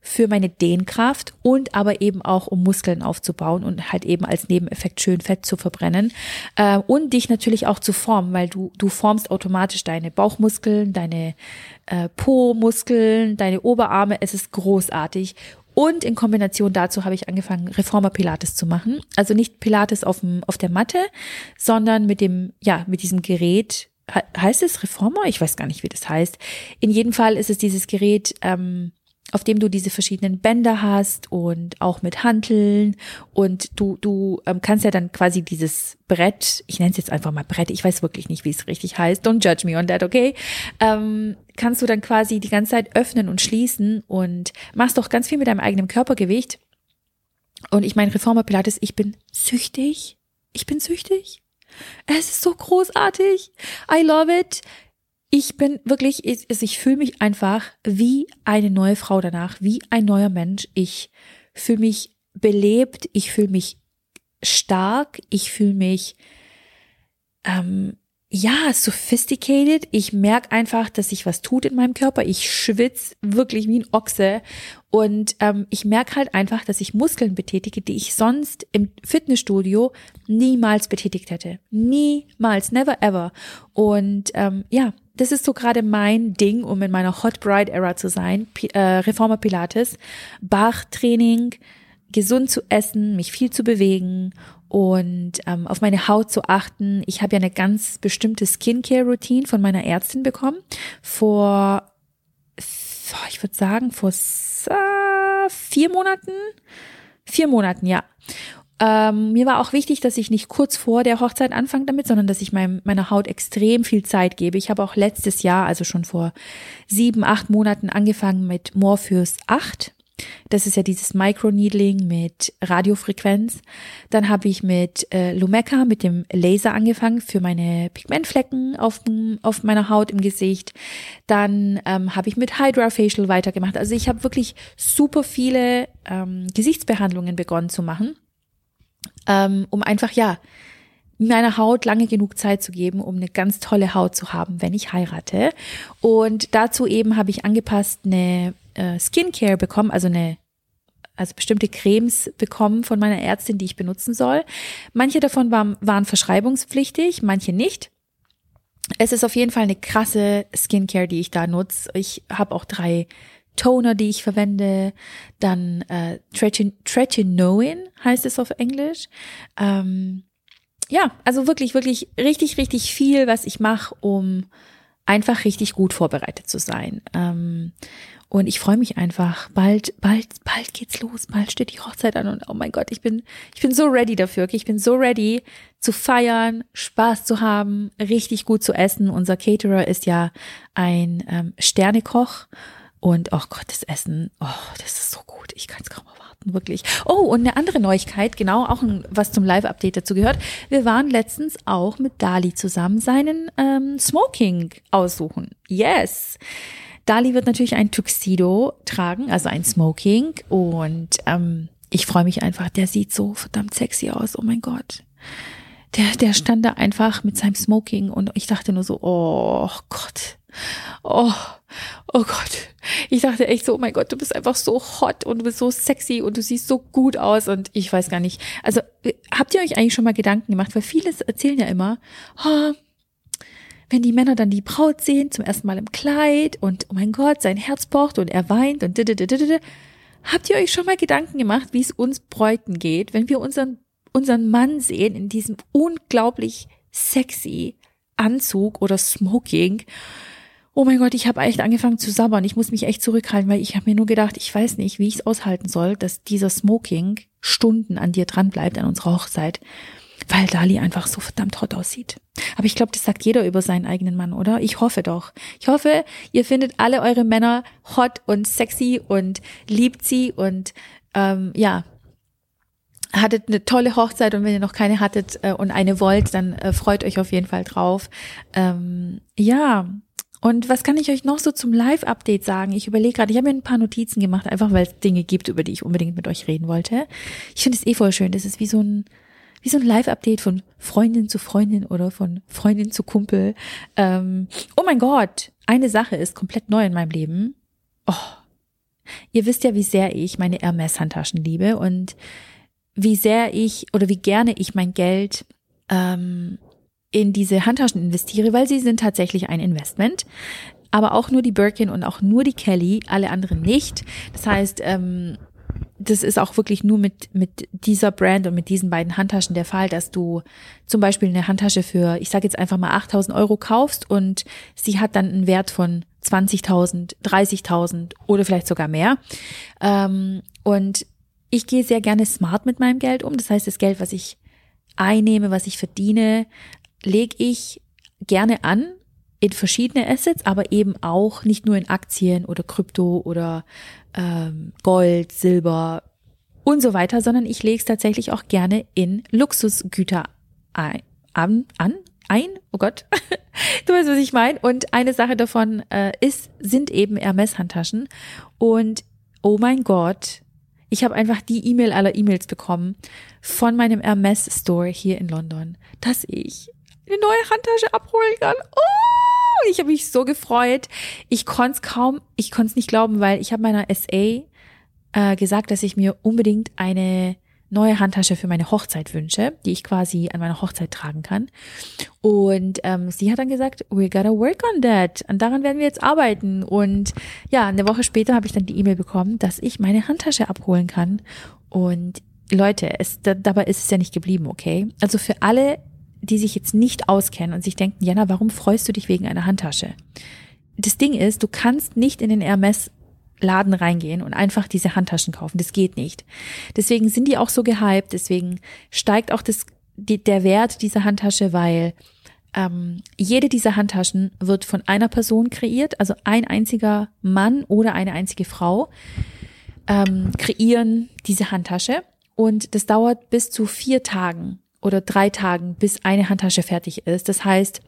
für meine Dehnkraft und aber eben auch um Muskeln aufzubauen und halt eben als Nebeneffekt schön Fett zu verbrennen äh, und dich natürlich auch zu formen, weil du du formst automatisch deine Bauchmuskeln, deine äh, Po-Muskeln, deine Oberarme. Es ist großartig und in Kombination dazu habe ich angefangen, Reformer Pilates zu machen. Also nicht Pilates auf, dem, auf der Matte, sondern mit dem, ja, mit diesem Gerät. Heißt es Reformer? Ich weiß gar nicht, wie das heißt. In jedem Fall ist es dieses Gerät, ähm, auf dem du diese verschiedenen Bänder hast und auch mit Hanteln und du du ähm, kannst ja dann quasi dieses Brett, ich nenne es jetzt einfach mal Brett, ich weiß wirklich nicht, wie es richtig heißt, don't judge me on that, okay? Ähm, kannst du dann quasi die ganze Zeit öffnen und schließen und machst doch ganz viel mit deinem eigenen Körpergewicht. Und ich meine, Reformer Pilates, ich bin süchtig. Ich bin süchtig. Es ist so großartig. I love it ich bin wirklich, ich, ich fühle mich einfach wie eine neue Frau danach, wie ein neuer Mensch. Ich fühle mich belebt, ich fühle mich stark, ich fühle mich ähm, ja, sophisticated. Ich merke einfach, dass sich was tut in meinem Körper. Ich schwitze wirklich wie ein Ochse. Und ähm, ich merke halt einfach, dass ich Muskeln betätige, die ich sonst im Fitnessstudio niemals betätigt hätte. Niemals, never ever. Und ähm, ja, das ist so gerade mein Ding, um in meiner Hot Bride Era zu sein. P äh, Reformer Pilates, Bach-Training, gesund zu essen, mich viel zu bewegen und ähm, auf meine Haut zu achten. Ich habe ja eine ganz bestimmte Skincare-Routine von meiner Ärztin bekommen. Vor, ich würde sagen, vor vier Monaten. Vier Monaten, ja. Ähm, mir war auch wichtig, dass ich nicht kurz vor der Hochzeit anfange damit, sondern dass ich mein, meiner Haut extrem viel Zeit gebe. Ich habe auch letztes Jahr, also schon vor sieben, acht Monaten angefangen mit Morpheus 8. Das ist ja dieses Microneedling mit Radiofrequenz. Dann habe ich mit äh, Lumecca, mit dem Laser angefangen für meine Pigmentflecken auf, auf meiner Haut im Gesicht. Dann ähm, habe ich mit Hydra Facial weitergemacht. Also ich habe wirklich super viele ähm, Gesichtsbehandlungen begonnen zu machen, ähm, um einfach ja meiner Haut lange genug Zeit zu geben, um eine ganz tolle Haut zu haben, wenn ich heirate. Und dazu eben habe ich angepasst eine äh, Skincare bekommen, also eine also bestimmte Cremes bekommen von meiner Ärztin, die ich benutzen soll. Manche davon waren, waren verschreibungspflichtig, manche nicht. Es ist auf jeden Fall eine krasse Skincare, die ich da nutze. Ich habe auch drei Toner, die ich verwende. Dann äh, Tretinoin heißt es auf Englisch. Ähm, ja, also wirklich, wirklich richtig, richtig viel, was ich mache, um einfach richtig gut vorbereitet zu sein. Ähm, und ich freue mich einfach. Bald, bald, bald geht's los. Bald steht die Hochzeit an und oh mein Gott, ich bin, ich bin so ready dafür. Ich bin so ready zu feiern, Spaß zu haben, richtig gut zu essen. Unser Caterer ist ja ein ähm, Sternekoch und oh Gott, das Essen, oh, das ist so gut. Ich kann es kaum erwarten, wirklich. Oh, und eine andere Neuigkeit, genau, auch ein, was zum Live-Update dazu gehört. Wir waren letztens auch mit Dali zusammen seinen ähm, Smoking aussuchen. Yes. Dali wird natürlich ein Tuxedo tragen, also ein Smoking. Und ähm, ich freue mich einfach, der sieht so verdammt sexy aus. Oh mein Gott. Der, der stand da einfach mit seinem Smoking und ich dachte nur so, oh Gott. Oh, oh Gott. Ich dachte echt so, oh mein Gott, du bist einfach so hot und du bist so sexy und du siehst so gut aus und ich weiß gar nicht. Also, habt ihr euch eigentlich schon mal Gedanken gemacht? Weil vieles erzählen ja immer, oh, wenn die Männer dann die Braut sehen, zum ersten Mal im Kleid und oh mein Gott, sein Herz pocht und er weint und habt ihr euch schon mal Gedanken gemacht, wie es uns Bräuten geht, wenn wir unseren, unseren Mann sehen in diesem unglaublich sexy Anzug oder Smoking? Oh mein Gott, ich habe echt angefangen zu sabbern. Ich muss mich echt zurückhalten, weil ich habe mir nur gedacht, ich weiß nicht, wie ich es aushalten soll, dass dieser Smoking Stunden an dir dran bleibt an unserer Hochzeit weil Dali einfach so verdammt hot aussieht. Aber ich glaube, das sagt jeder über seinen eigenen Mann, oder? Ich hoffe doch. Ich hoffe, ihr findet alle eure Männer hot und sexy und liebt sie und ähm, ja, hattet eine tolle Hochzeit und wenn ihr noch keine hattet äh, und eine wollt, dann äh, freut euch auf jeden Fall drauf. Ähm, ja, und was kann ich euch noch so zum Live-Update sagen? Ich überlege gerade, ich habe mir ein paar Notizen gemacht, einfach weil es Dinge gibt, über die ich unbedingt mit euch reden wollte. Ich finde es eh voll schön. Das ist wie so ein, wie so ein Live-Update von Freundin zu Freundin oder von Freundin zu Kumpel. Ähm, oh mein Gott, eine Sache ist komplett neu in meinem Leben. Oh, ihr wisst ja, wie sehr ich meine Hermes-Handtaschen liebe und wie sehr ich oder wie gerne ich mein Geld ähm, in diese Handtaschen investiere, weil sie sind tatsächlich ein Investment. Aber auch nur die Birkin und auch nur die Kelly, alle anderen nicht. Das heißt, ähm, das ist auch wirklich nur mit, mit dieser Brand und mit diesen beiden Handtaschen der Fall, dass du zum Beispiel eine Handtasche für, ich sage jetzt einfach mal 8000 Euro kaufst und sie hat dann einen Wert von 20.000, 30.000 oder vielleicht sogar mehr. Ähm, und ich gehe sehr gerne smart mit meinem Geld um. Das heißt, das Geld, was ich einnehme, was ich verdiene, lege ich gerne an in verschiedene Assets, aber eben auch nicht nur in Aktien oder Krypto oder ähm, Gold, Silber und so weiter, sondern ich lege es tatsächlich auch gerne in Luxusgüter ein, an, an ein. Oh Gott, du weißt, was ich meine. Und eine Sache davon äh, ist, sind eben Hermes-Handtaschen. Und oh mein Gott, ich habe einfach die E-Mail aller E-Mails bekommen von meinem Hermes Store hier in London, dass ich eine neue Handtasche abholen kann. Oh, ich habe mich so gefreut. Ich konnte es kaum, ich konnte es nicht glauben, weil ich habe meiner SA äh, gesagt, dass ich mir unbedingt eine neue Handtasche für meine Hochzeit wünsche, die ich quasi an meiner Hochzeit tragen kann. Und ähm, sie hat dann gesagt, we gotta work on that. Und daran werden wir jetzt arbeiten. Und ja, eine Woche später habe ich dann die E-Mail bekommen, dass ich meine Handtasche abholen kann. Und Leute, es, da, dabei ist es ja nicht geblieben, okay? Also für alle die sich jetzt nicht auskennen und sich denken, Jana, warum freust du dich wegen einer Handtasche? Das Ding ist, du kannst nicht in den Hermes Laden reingehen und einfach diese Handtaschen kaufen. Das geht nicht. Deswegen sind die auch so gehypt. Deswegen steigt auch das, die, der Wert dieser Handtasche, weil ähm, jede dieser Handtaschen wird von einer Person kreiert, also ein einziger Mann oder eine einzige Frau ähm, kreieren diese Handtasche. Und das dauert bis zu vier Tagen oder drei Tagen, bis eine Handtasche fertig ist. Das heißt,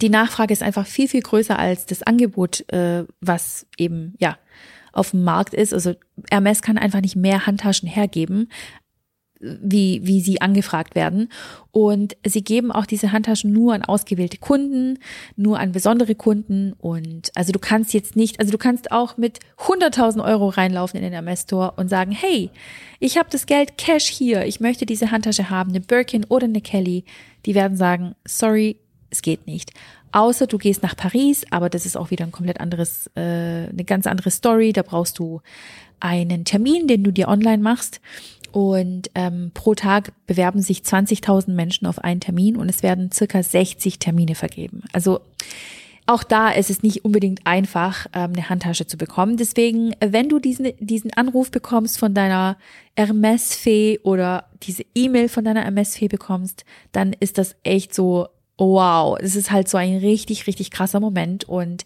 die Nachfrage ist einfach viel, viel größer als das Angebot, äh, was eben, ja, auf dem Markt ist. Also Hermes kann einfach nicht mehr Handtaschen hergeben, wie, wie sie angefragt werden. Und sie geben auch diese Handtaschen nur an ausgewählte Kunden, nur an besondere Kunden. Und also du kannst jetzt nicht, also du kannst auch mit 100.000 Euro reinlaufen in den Hermes Store und sagen, hey, ich habe das Geld Cash hier, ich möchte diese Handtasche haben, eine Birkin oder eine Kelly. Die werden sagen, sorry, es geht nicht. Außer du gehst nach Paris, aber das ist auch wieder ein komplett anderes, äh, eine ganz andere Story. Da brauchst du einen Termin, den du dir online machst. Und ähm, pro Tag bewerben sich 20.000 Menschen auf einen Termin und es werden circa 60 Termine vergeben. Also auch da ist es nicht unbedingt einfach, ähm, eine Handtasche zu bekommen. Deswegen, wenn du diesen, diesen Anruf bekommst von deiner Hermes-Fee oder diese E-Mail von deiner Hermes-Fee bekommst, dann ist das echt so, wow, es ist halt so ein richtig, richtig krasser Moment. Und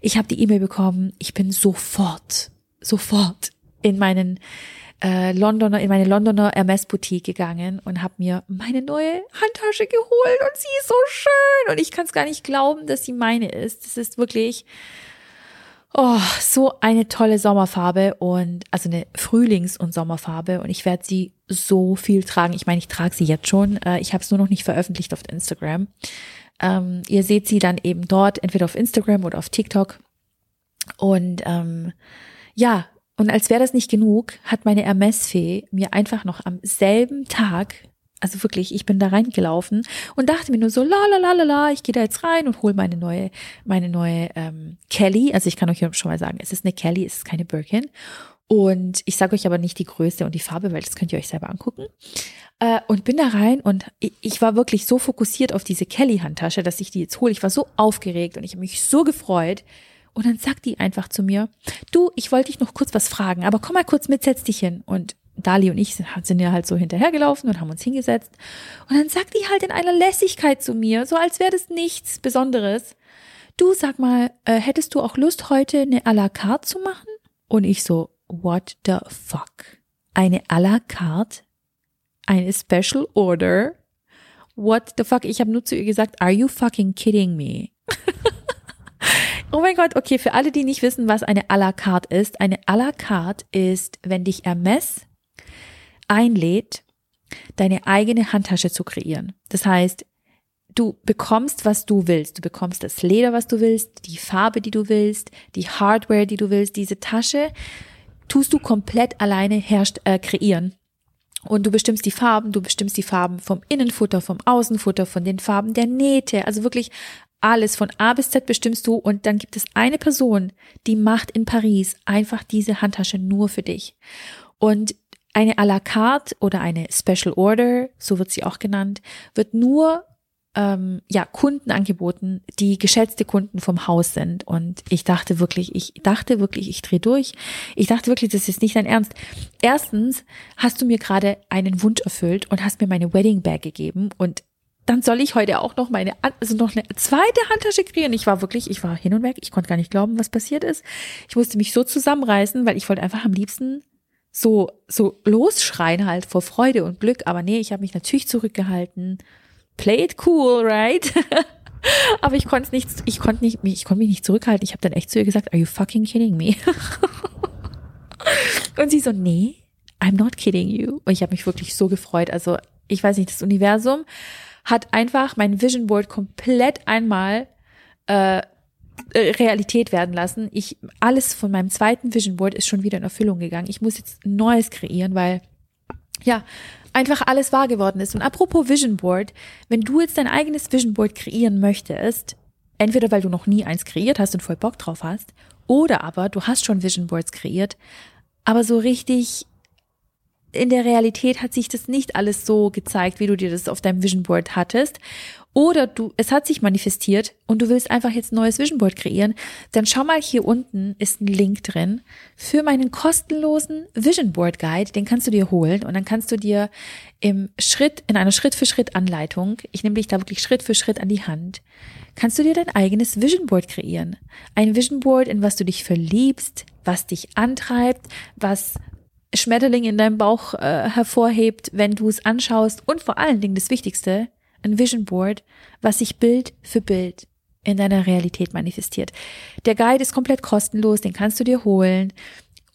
ich habe die E-Mail bekommen, ich bin sofort, sofort in meinen äh, Londoner, in meine Londoner Hermes Boutique gegangen und habe mir meine neue Handtasche geholt und sie ist so schön und ich kann es gar nicht glauben, dass sie meine ist. Das ist wirklich oh, so eine tolle Sommerfarbe und also eine Frühlings- und Sommerfarbe und ich werde sie so viel tragen. Ich meine, ich trage sie jetzt schon. Äh, ich habe es nur noch nicht veröffentlicht auf Instagram. Ähm, ihr seht sie dann eben dort, entweder auf Instagram oder auf TikTok. Und ähm, ja, und als wäre das nicht genug, hat meine Hermes-Fee mir einfach noch am selben Tag, also wirklich, ich bin da reingelaufen und dachte mir nur so, la la la la la, ich gehe da jetzt rein und hole meine neue, meine neue ähm, Kelly. Also ich kann euch schon mal sagen, es ist eine Kelly, es ist keine Birkin. Und ich sage euch aber nicht die Größe und die Farbe, weil das könnt ihr euch selber angucken. Äh, und bin da rein und ich, war wirklich so fokussiert auf diese Kelly-Handtasche, dass ich die jetzt hole. Ich war so aufgeregt und ich habe mich so gefreut. Und dann sagt die einfach zu mir, du, ich wollte dich noch kurz was fragen, aber komm mal kurz mit, setz dich hin. Und Dali und ich sind, sind ja halt so hinterhergelaufen und haben uns hingesetzt. Und dann sagt die halt in einer Lässigkeit zu mir, so als wäre das nichts Besonderes. Du, sag mal, äh, hättest du auch Lust, heute eine à la carte zu machen? Und ich so, what the fuck? Eine à la carte eine Special Order. What the fuck? Ich habe nur zu ihr gesagt, are you fucking kidding me? oh mein Gott, okay, für alle, die nicht wissen, was eine à la carte ist. Eine à la carte ist, wenn dich Hermes einlädt, deine eigene Handtasche zu kreieren. Das heißt, du bekommst, was du willst. Du bekommst das Leder, was du willst, die Farbe, die du willst, die Hardware, die du willst. Diese Tasche tust du komplett alleine herrscht, äh, kreieren. Und du bestimmst die Farben, du bestimmst die Farben vom Innenfutter, vom Außenfutter, von den Farben der Nähte. Also wirklich alles von A bis Z bestimmst du. Und dann gibt es eine Person, die macht in Paris einfach diese Handtasche nur für dich. Und eine à la carte oder eine Special Order, so wird sie auch genannt, wird nur ähm, ja Kunden angeboten, die geschätzte Kunden vom Haus sind. Und ich dachte wirklich, ich dachte wirklich, ich drehe durch. Ich dachte wirklich, das ist nicht dein Ernst. Erstens hast du mir gerade einen Wunsch erfüllt und hast mir meine Wedding Bag gegeben und dann soll ich heute auch noch meine, also noch eine zweite Handtasche kreieren. Ich war wirklich, ich war hin und weg. Ich konnte gar nicht glauben, was passiert ist. Ich musste mich so zusammenreißen, weil ich wollte einfach am liebsten so, so losschreien halt vor Freude und Glück. Aber nee, ich habe mich natürlich zurückgehalten play it cool, right? Aber ich konnte nicht, ich konnte nicht, ich konnte mich nicht zurückhalten. Ich habe dann echt zu ihr gesagt, are you fucking kidding me? Und sie so, nee, I'm not kidding you. Und ich habe mich wirklich so gefreut. Also ich weiß nicht, das Universum hat einfach mein Vision Board komplett einmal äh, äh, Realität werden lassen. Ich alles von meinem zweiten Vision Board ist schon wieder in Erfüllung gegangen. Ich muss jetzt ein neues kreieren, weil ja, einfach alles wahr geworden ist. Und apropos Vision Board, wenn du jetzt dein eigenes Vision Board kreieren möchtest, entweder weil du noch nie eins kreiert hast und voll Bock drauf hast, oder aber du hast schon Vision Boards kreiert, aber so richtig in der Realität hat sich das nicht alles so gezeigt, wie du dir das auf deinem Vision Board hattest. Oder du, es hat sich manifestiert und du willst einfach jetzt ein neues Vision Board kreieren, dann schau mal hier unten ist ein Link drin für meinen kostenlosen Vision Board Guide. Den kannst du dir holen und dann kannst du dir im Schritt, in einer Schritt für Schritt Anleitung, ich nehme dich da wirklich Schritt für Schritt an die Hand, kannst du dir dein eigenes Vision Board kreieren. Ein Vision Board, in was du dich verliebst, was dich antreibt, was Schmetterling in deinem Bauch äh, hervorhebt, wenn du es anschaust und vor allen Dingen das Wichtigste, ein Vision Board, was sich Bild für Bild in deiner Realität manifestiert. Der Guide ist komplett kostenlos, den kannst du dir holen.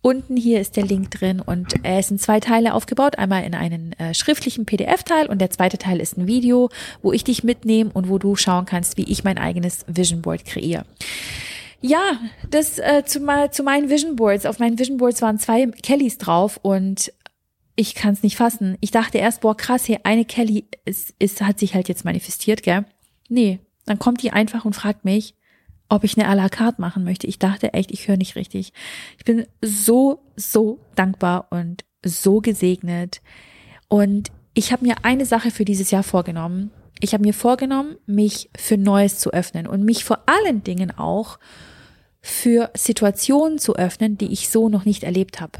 Unten hier ist der Link drin und er ist in zwei Teile aufgebaut. Einmal in einen äh, schriftlichen PDF-Teil und der zweite Teil ist ein Video, wo ich dich mitnehme und wo du schauen kannst, wie ich mein eigenes Vision Board kreiere. Ja, das äh, zu, mal, zu meinen Vision Boards. Auf meinen Vision Boards waren zwei Kellys drauf und ich kann es nicht fassen. Ich dachte erst, boah, krass, hier eine Kelly ist, ist, hat sich halt jetzt manifestiert, gell? Nee, dann kommt die einfach und fragt mich, ob ich eine à la carte machen möchte. Ich dachte echt, ich höre nicht richtig. Ich bin so, so dankbar und so gesegnet. Und ich habe mir eine Sache für dieses Jahr vorgenommen. Ich habe mir vorgenommen, mich für Neues zu öffnen und mich vor allen Dingen auch für Situationen zu öffnen, die ich so noch nicht erlebt habe.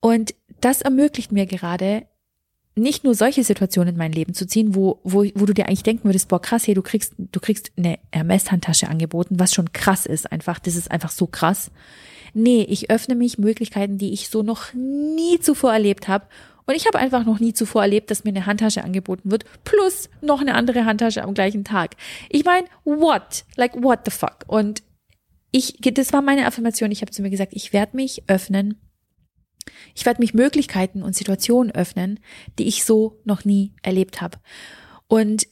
Und das ermöglicht mir gerade, nicht nur solche Situationen in mein Leben zu ziehen, wo, wo, wo du dir eigentlich denken würdest, boah, krass, hey, du kriegst, du kriegst eine Hermes-Handtasche angeboten, was schon krass ist einfach. Das ist einfach so krass. Nee, ich öffne mich Möglichkeiten, die ich so noch nie zuvor erlebt habe. Und ich habe einfach noch nie zuvor erlebt, dass mir eine Handtasche angeboten wird, plus noch eine andere Handtasche am gleichen Tag. Ich meine, what? Like, what the fuck? Und ich, das war meine Affirmation. Ich habe zu mir gesagt, ich werde mich öffnen. Ich werde mich Möglichkeiten und Situationen öffnen, die ich so noch nie erlebt habe. Und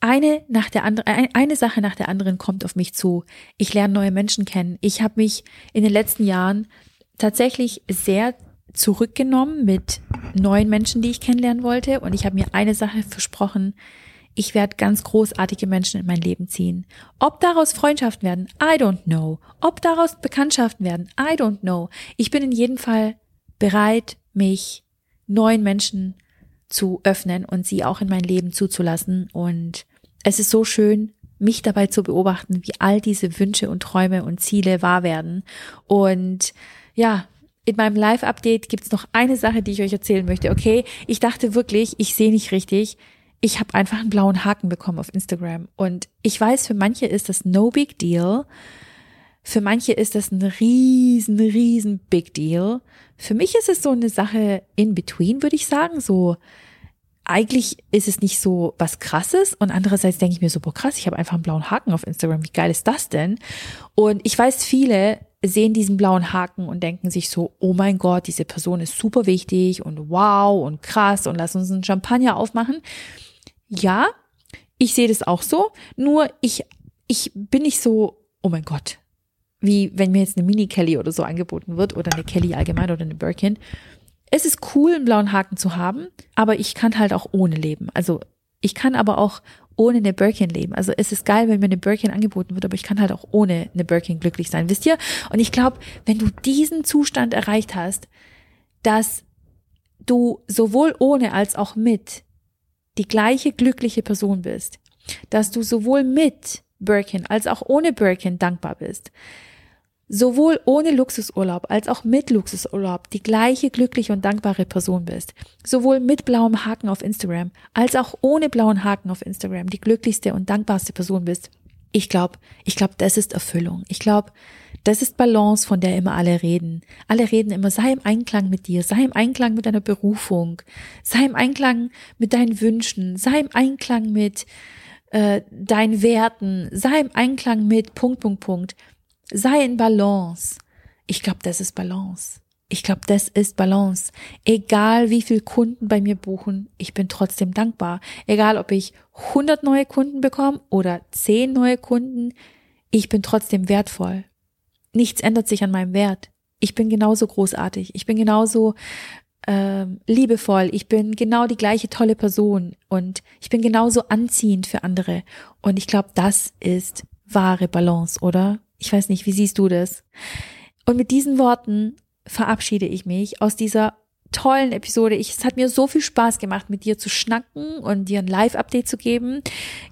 eine nach der anderen, eine Sache nach der anderen kommt auf mich zu. Ich lerne neue Menschen kennen. Ich habe mich in den letzten Jahren tatsächlich sehr zurückgenommen mit neuen Menschen, die ich kennenlernen wollte. Und ich habe mir eine Sache versprochen ich werde ganz großartige Menschen in mein Leben ziehen. Ob daraus Freundschaften werden, I don't know. Ob daraus Bekanntschaften werden, I don't know. Ich bin in jedem Fall bereit, mich neuen Menschen zu öffnen und sie auch in mein Leben zuzulassen. Und es ist so schön, mich dabei zu beobachten, wie all diese Wünsche und Träume und Ziele wahr werden. Und ja, in meinem Live-Update gibt's noch eine Sache, die ich euch erzählen möchte. Okay, ich dachte wirklich, ich sehe nicht richtig ich habe einfach einen blauen Haken bekommen auf Instagram. Und ich weiß, für manche ist das no big deal. Für manche ist das ein riesen, riesen Big Deal. Für mich ist es so eine Sache in between, würde ich sagen. So, eigentlich ist es nicht so was krasses und andererseits denke ich mir so, boah krass, ich habe einfach einen blauen Haken auf Instagram. Wie geil ist das denn? Und ich weiß, viele sehen diesen blauen Haken und denken sich so, oh mein Gott, diese Person ist super wichtig und wow und krass und lass uns einen Champagner aufmachen. Ja, ich sehe das auch so, nur ich, ich bin nicht so, oh mein Gott, wie wenn mir jetzt eine Mini-Kelly oder so angeboten wird oder eine Kelly allgemein oder eine Birkin. Es ist cool, einen blauen Haken zu haben, aber ich kann halt auch ohne leben. Also ich kann aber auch ohne eine Birkin leben. Also es ist geil, wenn mir eine Birkin angeboten wird, aber ich kann halt auch ohne eine Birkin glücklich sein, wisst ihr? Und ich glaube, wenn du diesen Zustand erreicht hast, dass du sowohl ohne als auch mit die gleiche glückliche Person bist, dass du sowohl mit Birkin als auch ohne Birkin dankbar bist, sowohl ohne Luxusurlaub als auch mit Luxusurlaub die gleiche glückliche und dankbare Person bist, sowohl mit blauem Haken auf Instagram als auch ohne blauen Haken auf Instagram die glücklichste und dankbarste Person bist. Ich glaube, ich glaube, das ist Erfüllung. Ich glaube, das ist Balance, von der immer alle reden. Alle reden immer, sei im Einklang mit dir, sei im Einklang mit deiner Berufung, sei im Einklang mit deinen Wünschen, sei im Einklang mit äh, deinen Werten, sei im Einklang mit Punkt, Punkt, Punkt. Sei in Balance. Ich glaube, das ist Balance. Ich glaube, das ist Balance. Egal wie viel Kunden bei mir buchen, ich bin trotzdem dankbar. Egal ob ich 100 neue Kunden bekomme oder 10 neue Kunden, ich bin trotzdem wertvoll. Nichts ändert sich an meinem Wert. Ich bin genauso großartig. Ich bin genauso äh, liebevoll. Ich bin genau die gleiche tolle Person und ich bin genauso anziehend für andere. Und ich glaube, das ist wahre Balance, oder? Ich weiß nicht, wie siehst du das? Und mit diesen Worten verabschiede ich mich aus dieser tollen Episode. Ich, es hat mir so viel Spaß gemacht, mit dir zu schnacken und dir ein Live-Update zu geben.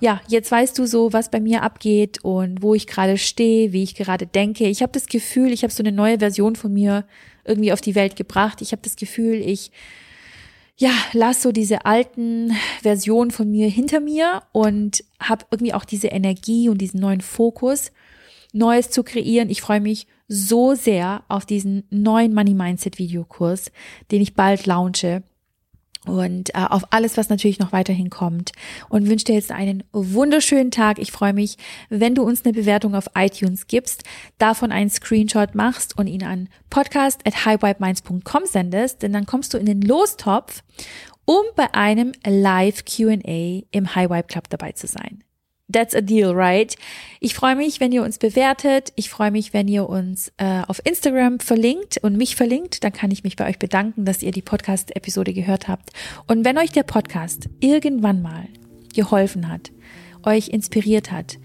Ja, jetzt weißt du so, was bei mir abgeht und wo ich gerade stehe, wie ich gerade denke. Ich habe das Gefühl, ich habe so eine neue Version von mir irgendwie auf die Welt gebracht. Ich habe das Gefühl, ich ja, lass so diese alten Versionen von mir hinter mir und habe irgendwie auch diese Energie und diesen neuen Fokus Neues zu kreieren. Ich freue mich so sehr auf diesen neuen Money Mindset Videokurs, den ich bald launche und äh, auf alles, was natürlich noch weiterhin kommt. Und wünsche dir jetzt einen wunderschönen Tag. Ich freue mich, wenn du uns eine Bewertung auf iTunes gibst, davon einen Screenshot machst und ihn an podcast at highwipeminds.com sendest, denn dann kommst du in den Lostopf, um bei einem Live Q&A im Highwipe Club dabei zu sein. That's a deal, right? Ich freue mich, wenn ihr uns bewertet. Ich freue mich, wenn ihr uns äh, auf Instagram verlinkt und mich verlinkt. Dann kann ich mich bei euch bedanken, dass ihr die Podcast-Episode gehört habt. Und wenn euch der Podcast irgendwann mal geholfen hat, euch inspiriert hat,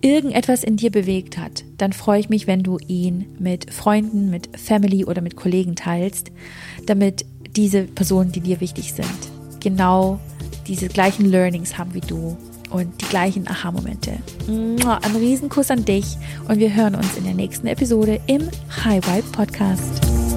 irgendetwas in dir bewegt hat, dann freue ich mich, wenn du ihn mit Freunden, mit Family oder mit Kollegen teilst, damit diese Personen, die dir wichtig sind, genau diese gleichen Learnings haben wie du und die gleichen Aha-Momente. Ein Riesenkuss an dich und wir hören uns in der nächsten Episode im High Vibe Podcast.